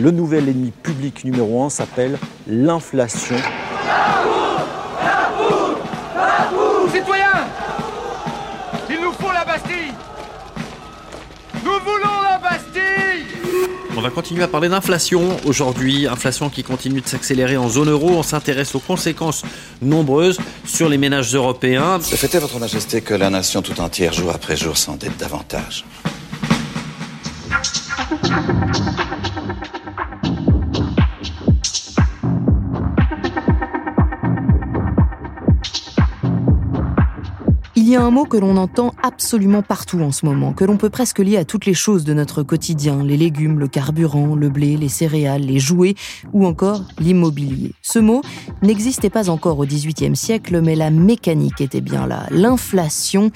Le nouvel ennemi public numéro un s'appelle l'inflation. Citoyens Il nous faut la Bastille Nous voulons la Bastille On va continuer à parler d'inflation aujourd'hui, inflation qui continue de s'accélérer en zone euro. On s'intéresse aux conséquences nombreuses sur les ménages européens. Le fait est, Votre Majesté, que la nation tout entière, jour après jour, s'endette davantage? Il y a un mot que l'on entend absolument partout en ce moment, que l'on peut presque lier à toutes les choses de notre quotidien, les légumes, le carburant, le blé, les céréales, les jouets ou encore l'immobilier. Ce mot n'existait pas encore au XVIIIe siècle, mais la mécanique était bien là. L'inflation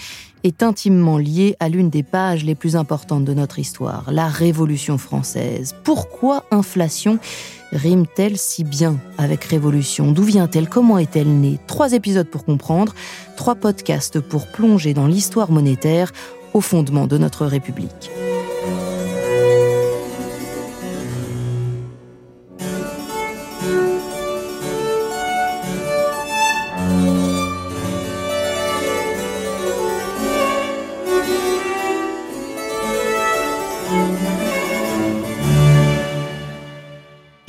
est intimement liée à l'une des pages les plus importantes de notre histoire, la Révolution française. Pourquoi inflation rime-t-elle si bien avec révolution? D'où vient-elle? Comment est-elle née? Trois épisodes pour comprendre, trois podcasts pour plonger dans l'histoire monétaire au fondement de notre République.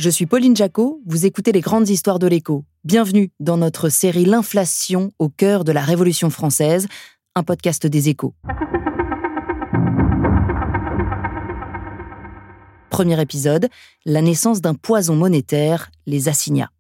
Je suis Pauline Jacot, vous écoutez les grandes histoires de l'écho. Bienvenue dans notre série L'inflation au cœur de la Révolution française, un podcast des échos. Premier épisode, la naissance d'un poison monétaire, les assignats.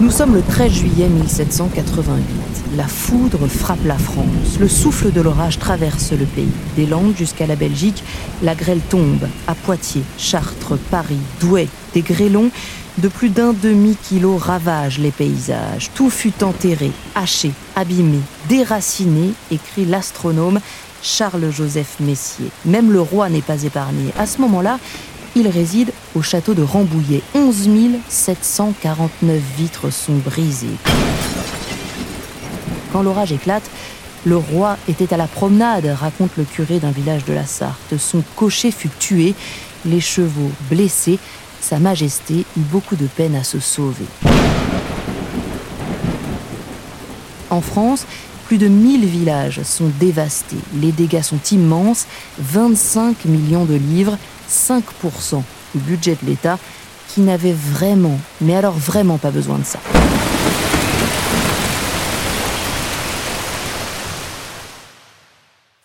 Nous sommes le 13 juillet 1788. La foudre frappe la France. Le souffle de l'orage traverse le pays. Des Landes jusqu'à la Belgique, la grêle tombe. À Poitiers, Chartres, Paris, Douai, des grêlons de plus d'un demi-kilo ravagent les paysages. Tout fut enterré, haché, abîmé, déraciné, écrit l'astronome Charles-Joseph Messier. Même le roi n'est pas épargné. À ce moment-là, il réside au château de Rambouillet. 11 749 vitres sont brisées. Quand l'orage éclate, le roi était à la promenade, raconte le curé d'un village de la Sarthe. Son cocher fut tué, les chevaux blessés. Sa Majesté eut beaucoup de peine à se sauver. En France, plus de 1000 villages sont dévastés. Les dégâts sont immenses, 25 millions de livres, 5% du budget de l'État, qui n'avait vraiment, mais alors vraiment pas besoin de ça.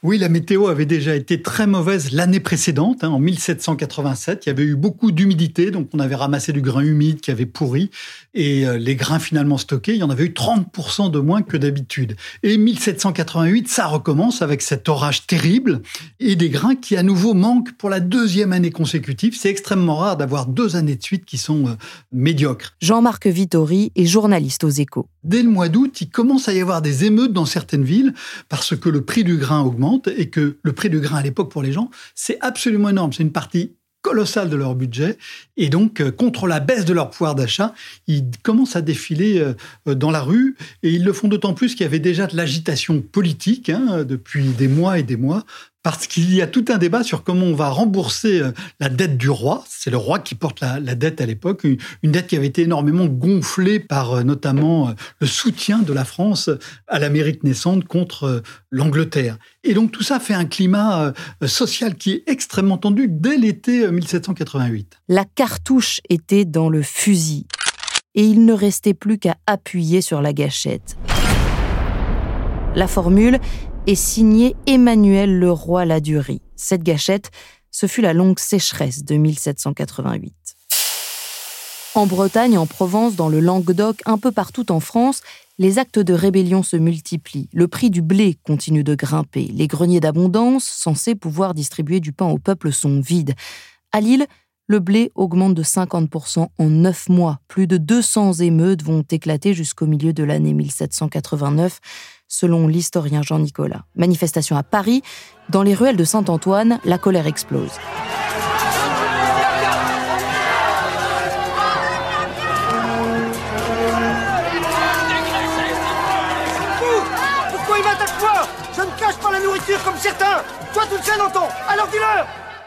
Oui, la météo avait déjà été très mauvaise l'année précédente, hein, en 1787. Il y avait eu beaucoup d'humidité, donc on avait ramassé du grain humide qui avait pourri, et euh, les grains finalement stockés, il y en avait eu 30% de moins que d'habitude. Et 1788, ça recommence avec cet orage terrible, et des grains qui à nouveau manquent pour la deuxième année consécutive. C'est extrêmement rare d'avoir deux années de suite qui sont euh, médiocres. Jean-Marc Vittori est journaliste aux échos. Dès le mois d'août, il commence à y avoir des émeutes dans certaines villes, parce que le prix du grain augmente et que le prix du grain à l'époque pour les gens, c'est absolument énorme. C'est une partie colossale de leur budget. Et donc, euh, contre la baisse de leur pouvoir d'achat, ils commencent à défiler euh, dans la rue. Et ils le font d'autant plus qu'il y avait déjà de l'agitation politique hein, depuis des mois et des mois parce qu'il y a tout un débat sur comment on va rembourser euh, la dette du roi. C'est le roi qui porte la, dette à l'époque, une, dette qui avait été énormément gonflée par euh, notamment euh, le soutien de la France à l'Amérique naissante contre l'Angleterre. Et donc tout ça fait un climat social qui est extrêmement tendu dès l'été 1788. La cartouche était dans le fusil et il ne restait plus qu'à appuyer sur la gâchette. La formule est signé Emmanuel Leroy Ladurie. Cette gâchette, ce fut la longue sécheresse de 1788. En Bretagne, en Provence, dans le Languedoc, un peu partout en France, les actes de rébellion se multiplient. Le prix du blé continue de grimper. Les greniers d'abondance, censés pouvoir distribuer du pain au peuple, sont vides. À Lille, le blé augmente de 50% en 9 mois. Plus de 200 émeutes vont éclater jusqu'au milieu de l'année 1789, selon l'historien Jean Nicolas. Manifestation à Paris, dans les ruelles de Saint-Antoine, la colère explose. Pourquoi il m'attaque moi? Je ne cache pas la nourriture comme certains Toi tu le sais, Danton Alors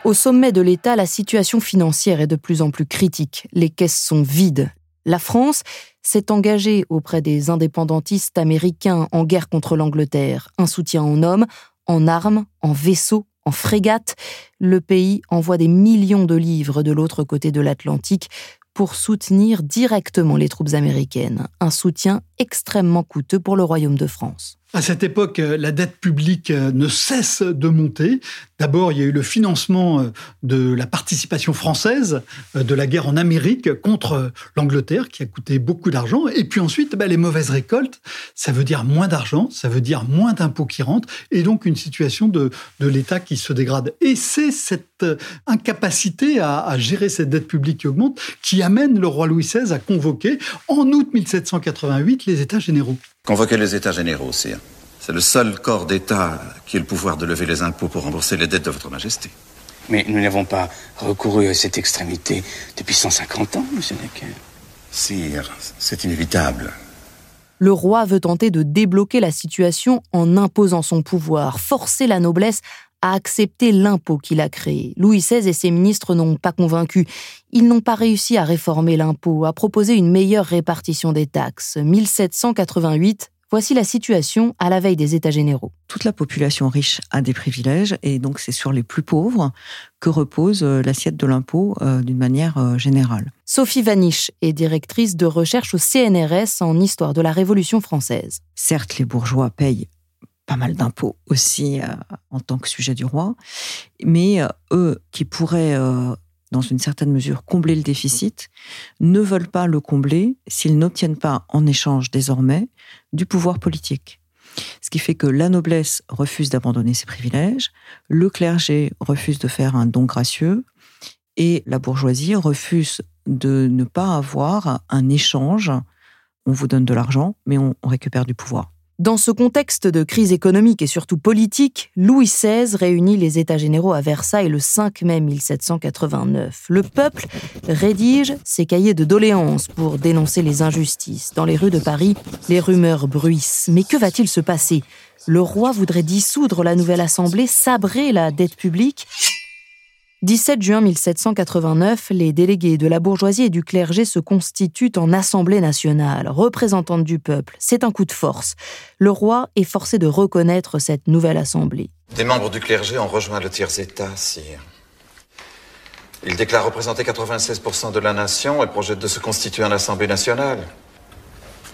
Au sommet de l'État, la situation financière est de plus en plus critique. Les caisses sont vides. La France s'est engagée auprès des indépendantistes américains en guerre contre l'Angleterre. Un soutien en hommes, en armes, en vaisseaux, en frégates. Le pays envoie des millions de livres de l'autre côté de l'Atlantique pour soutenir directement les troupes américaines. Un soutien extrêmement coûteux pour le Royaume de France. À cette époque, euh, la dette publique euh, ne cesse de monter. D'abord, il y a eu le financement euh, de la participation française de la guerre en Amérique contre l'Angleterre, qui a coûté beaucoup d'argent. Et puis ensuite, bah, les mauvaises récoltes, ça veut dire moins d'argent, ça veut dire moins d'impôts qui rentrent, et donc une situation de, l'État qui se dégrade. Et c'est cette incapacité à, à gérer cette dette publique qui augmente qui amène le roi Louis XVI à convoquer en août 1788 les États généraux. Convoquez les États généraux, sire. C'est le seul corps d'État qui ait le pouvoir de lever les impôts pour rembourser les dettes de votre Majesté. Mais nous n'avons pas recouru à cette extrémité depuis 150 ans, monsieur Necker. Sire, c'est inévitable. Le roi veut tenter de débloquer la situation en imposant son pouvoir, forcer la noblesse à accepter l'impôt qu'il a créé. Louis XVI et ses ministres n'ont pas convaincu. Ils n'ont pas réussi à réformer l'impôt, à proposer une meilleure répartition des taxes. 1788, voici la situation à la veille des États généraux. Toute la population riche a des privilèges et donc c'est sur les plus pauvres que repose euh, l'assiette de l'impôt euh, d'une manière euh, générale. Sophie Vaniche est directrice de recherche au CNRS en histoire de la Révolution française. Certes, les bourgeois payent pas mal d'impôts aussi euh, en tant que sujet du roi, mais eux qui pourraient, dans une certaine mesure, combler le déficit, ne veulent pas le combler s'ils n'obtiennent pas en échange désormais du pouvoir politique. Ce qui fait que la noblesse refuse d'abandonner ses privilèges, le clergé refuse de faire un don gracieux, et la bourgeoisie refuse de ne pas avoir un échange. On vous donne de l'argent, mais on récupère du pouvoir. Dans ce contexte de crise économique et surtout politique, Louis XVI réunit les États généraux à Versailles le 5 mai 1789. Le peuple rédige ses cahiers de doléances pour dénoncer les injustices. Dans les rues de Paris, les rumeurs bruissent. Mais que va-t-il se passer? Le roi voudrait dissoudre la nouvelle assemblée, sabrer la dette publique? 17 juin 1789, les délégués de la bourgeoisie et du clergé se constituent en Assemblée nationale, représentante du peuple. C'est un coup de force. Le roi est forcé de reconnaître cette nouvelle assemblée. Des membres du clergé ont rejoint le tiers-État, sire. Ils déclarent représenter 96% de la nation et projettent de se constituer en Assemblée nationale,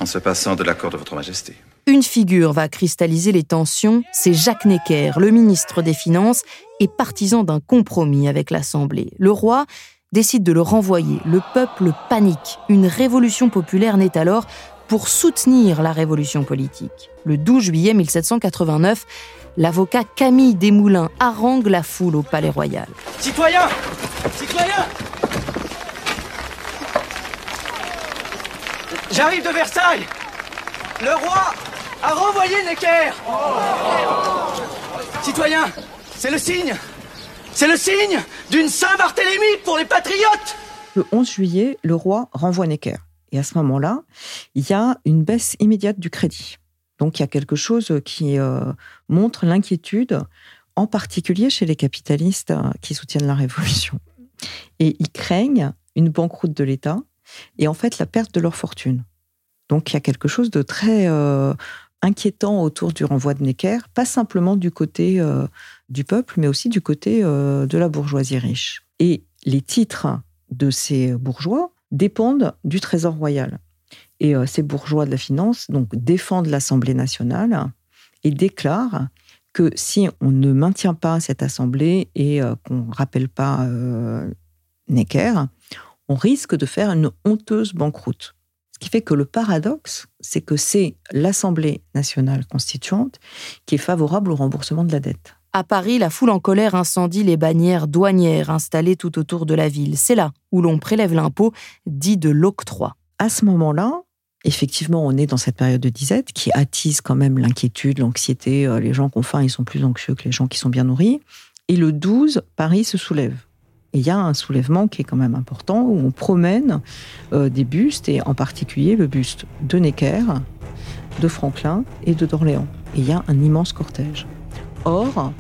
en se passant de l'accord de votre Majesté. Une figure va cristalliser les tensions, c'est Jacques Necker, le ministre des Finances et partisan d'un compromis avec l'Assemblée. Le roi décide de le renvoyer. Le peuple panique. Une révolution populaire naît alors pour soutenir la révolution politique. Le 12 juillet 1789, l'avocat Camille Desmoulins harangue la foule au Palais Royal. Citoyens Citoyens J'arrive de Versailles Le roi a renvoyé Necker Citoyens, c'est le signe C'est le signe d'une Saint-Barthélemy pour les patriotes Le 11 juillet, le roi renvoie Necker. Et à ce moment-là, il y a une baisse immédiate du crédit. Donc il y a quelque chose qui euh, montre l'inquiétude, en particulier chez les capitalistes euh, qui soutiennent la révolution. Et ils craignent une banqueroute de l'État et en fait la perte de leur fortune. Donc il y a quelque chose de très euh, inquiétant autour du renvoi de Necker, pas simplement du côté euh, du peuple, mais aussi du côté euh, de la bourgeoisie riche. Et les titres de ces bourgeois dépendent du Trésor royal. Et ces bourgeois de la finance donc défendent l'Assemblée nationale et déclarent que si on ne maintient pas cette assemblée et qu'on ne rappelle pas Necker, on risque de faire une honteuse banqueroute. Ce qui fait que le paradoxe, c'est que c'est l'Assemblée nationale constituante qui est favorable au remboursement de la dette. À Paris, la foule en colère incendie les bannières douanières installées tout autour de la ville. C'est là où l'on prélève l'impôt dit de l'octroi. À ce moment-là, effectivement, on est dans cette période de disette qui attise quand même l'inquiétude, l'anxiété. Euh, les gens qui ont faim, ils sont plus anxieux que les gens qui sont bien nourris. Et le 12, Paris se soulève. Il y a un soulèvement qui est quand même important, où on promène euh, des bustes, et en particulier le buste de Necker, de Franklin et de d'Orléans. Et il y a un immense cortège. Or,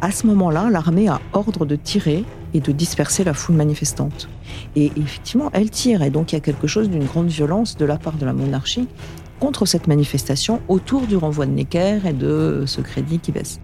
à ce moment-là, l'armée a ordre de tirer et de disperser la foule manifestante. Et effectivement, elle tire. Et donc, il y a quelque chose d'une grande violence de la part de la monarchie contre cette manifestation autour du renvoi de Necker et de ce crédit qui baisse.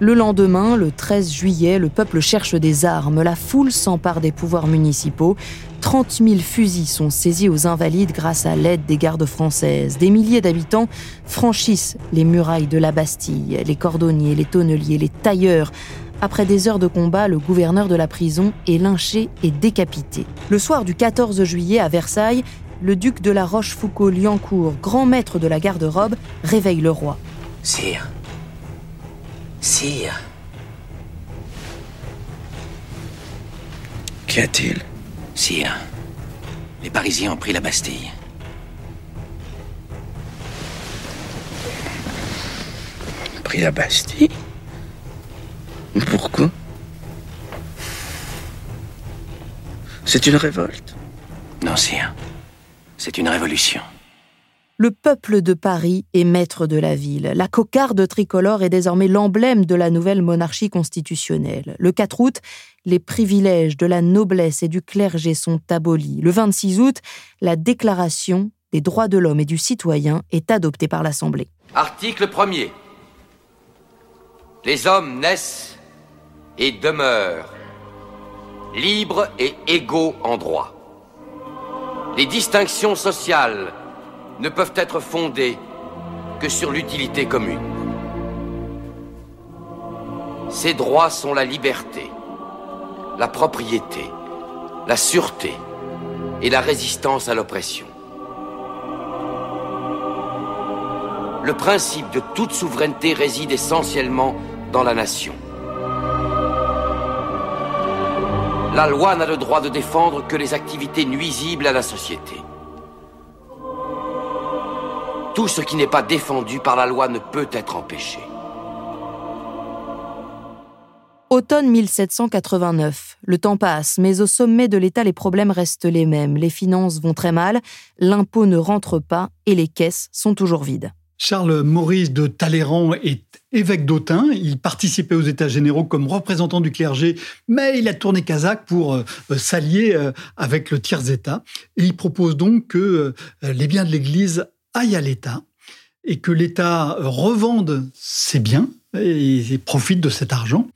Le lendemain, le 13 juillet, le peuple cherche des armes. La foule s'empare des pouvoirs municipaux. 30 000 fusils sont saisis aux invalides grâce à l'aide des gardes françaises. Des milliers d'habitants franchissent les murailles de la Bastille. Les cordonniers, les tonneliers, les tailleurs. Après des heures de combat, le gouverneur de la prison est lynché et décapité. Le soir du 14 juillet à Versailles, le duc de la Rochefoucauld-Liancourt, grand maître de la garde-robe, réveille le roi. Sire, Sire. Qu'y a-t-il? Sire, les Parisiens ont pris la Bastille. Pris la Bastille? Pourquoi? C'est une révolte? Non, sire. C'est une révolution. Le peuple de Paris est maître de la ville. La cocarde tricolore est désormais l'emblème de la nouvelle monarchie constitutionnelle. Le 4 août, les privilèges de la noblesse et du clergé sont abolis. Le 26 août, la Déclaration des droits de l'homme et du citoyen est adoptée par l'Assemblée. Article 1er. Les hommes naissent et demeurent libres et égaux en droit. Les distinctions sociales ne peuvent être fondées que sur l'utilité commune. Ces droits sont la liberté, la propriété, la sûreté et la résistance à l'oppression. Le principe de toute souveraineté réside essentiellement dans la nation. La loi n'a le droit de défendre que les activités nuisibles à la société. Tout ce qui n'est pas défendu par la loi ne peut être empêché. Automne 1789. Le temps passe, mais au sommet de l'État, les problèmes restent les mêmes. Les finances vont très mal, l'impôt ne rentre pas et les caisses sont toujours vides. Charles Maurice de Talleyrand est évêque d'Autun. Il participait aux États généraux comme représentant du clergé, mais il a tourné kazakh pour euh, s'allier euh, avec le tiers-État. Et il propose donc que euh, les biens de l'Église aille à l'État et que l'État revende ses biens et profite de cet argent.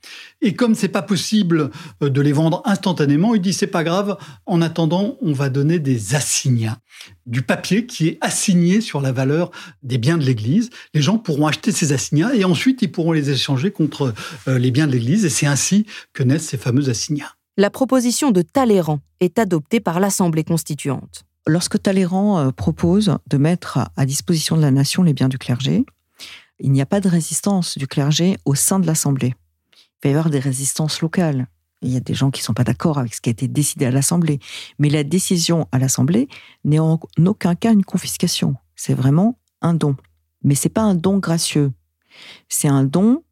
Et comme c'est pas possible de les vendre instantanément, il dit c'est pas grave. En attendant, on va donner des assignats, du papier qui est assigné sur la valeur des biens de l'Église. Les gens pourront acheter ces assignats et ensuite ils pourront les échanger contre euh, les biens de l'Église. Et c'est ainsi que naissent ces fameux assignats. La proposition de Talleyrand est adoptée par l'Assemblée constituante. Lorsque Talleyrand euh, propose de mettre à disposition de la nation les biens du clergé, il n'y a pas de résistance du clergé au sein de l'Assemblée. Il va y avoir des résistances locales. Il y a des gens qui ne sont pas d'accord avec ce qui a été décidé à l'Assemblée. Mais la décision à l'Assemblée n'est en aucun cas une confiscation. C'est vraiment un don. Mais c'est pas un don gracieux. C'est un don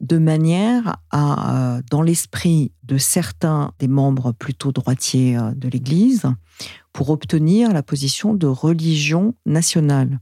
de manière à, euh, dans l'esprit de certains des membres plutôt droitiers euh, de l'Église, pour obtenir la position de religion nationale.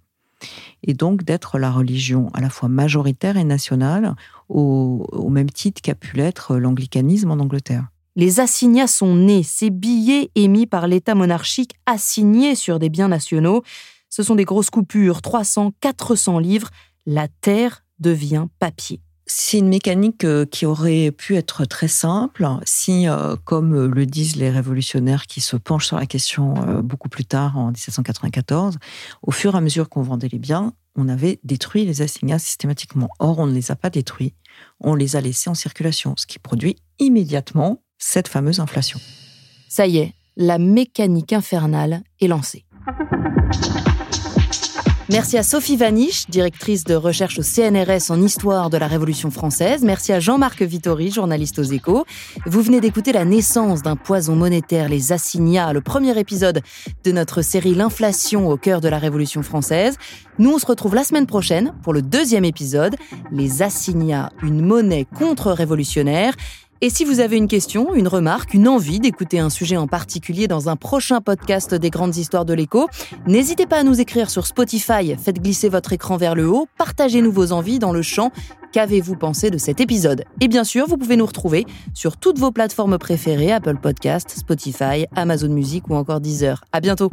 Et donc d'être la religion à la fois majoritaire et nationale, au, même titre qu'a pu l'être l'anglicanisme en Angleterre. Les assignats sont nés, ces billets émis par l'État monarchique assignés sur des biens nationaux. Ce sont des grosses coupures, 300, 400 livres. La terre devient papier. C'est une mécanique euh, qui aurait pu être très simple si, euh, comme le disent les révolutionnaires qui se penchent sur la question euh, beaucoup plus tard, en 1794, au fur et à mesure qu'on vendait les biens, on avait détruit les assignats systématiquement. Or, on ne les a pas détruits, on les a laissés en circulation, ce qui produit immédiatement cette fameuse inflation. Ça y est, la mécanique infernale est lancée. Merci à Sophie Vaniche, directrice de recherche au CNRS en histoire de la Révolution française. Merci à Jean-Marc Vittori, journaliste aux échos. Vous venez d'écouter la naissance d'un poison monétaire, les assignats, le premier épisode de notre série L'inflation au cœur de la Révolution française. Nous, on se retrouve la semaine prochaine pour le deuxième épisode, les assignats, une monnaie contre-révolutionnaire. Et si vous avez une question, une remarque, une envie d'écouter un sujet en particulier dans un prochain podcast des grandes histoires de l'écho, n'hésitez pas à nous écrire sur Spotify, faites glisser votre écran vers le haut, partagez-nous vos envies dans le champ. Qu'avez-vous pensé de cet épisode? Et bien sûr, vous pouvez nous retrouver sur toutes vos plateformes préférées, Apple Podcast, Spotify, Amazon Music ou encore Deezer. À bientôt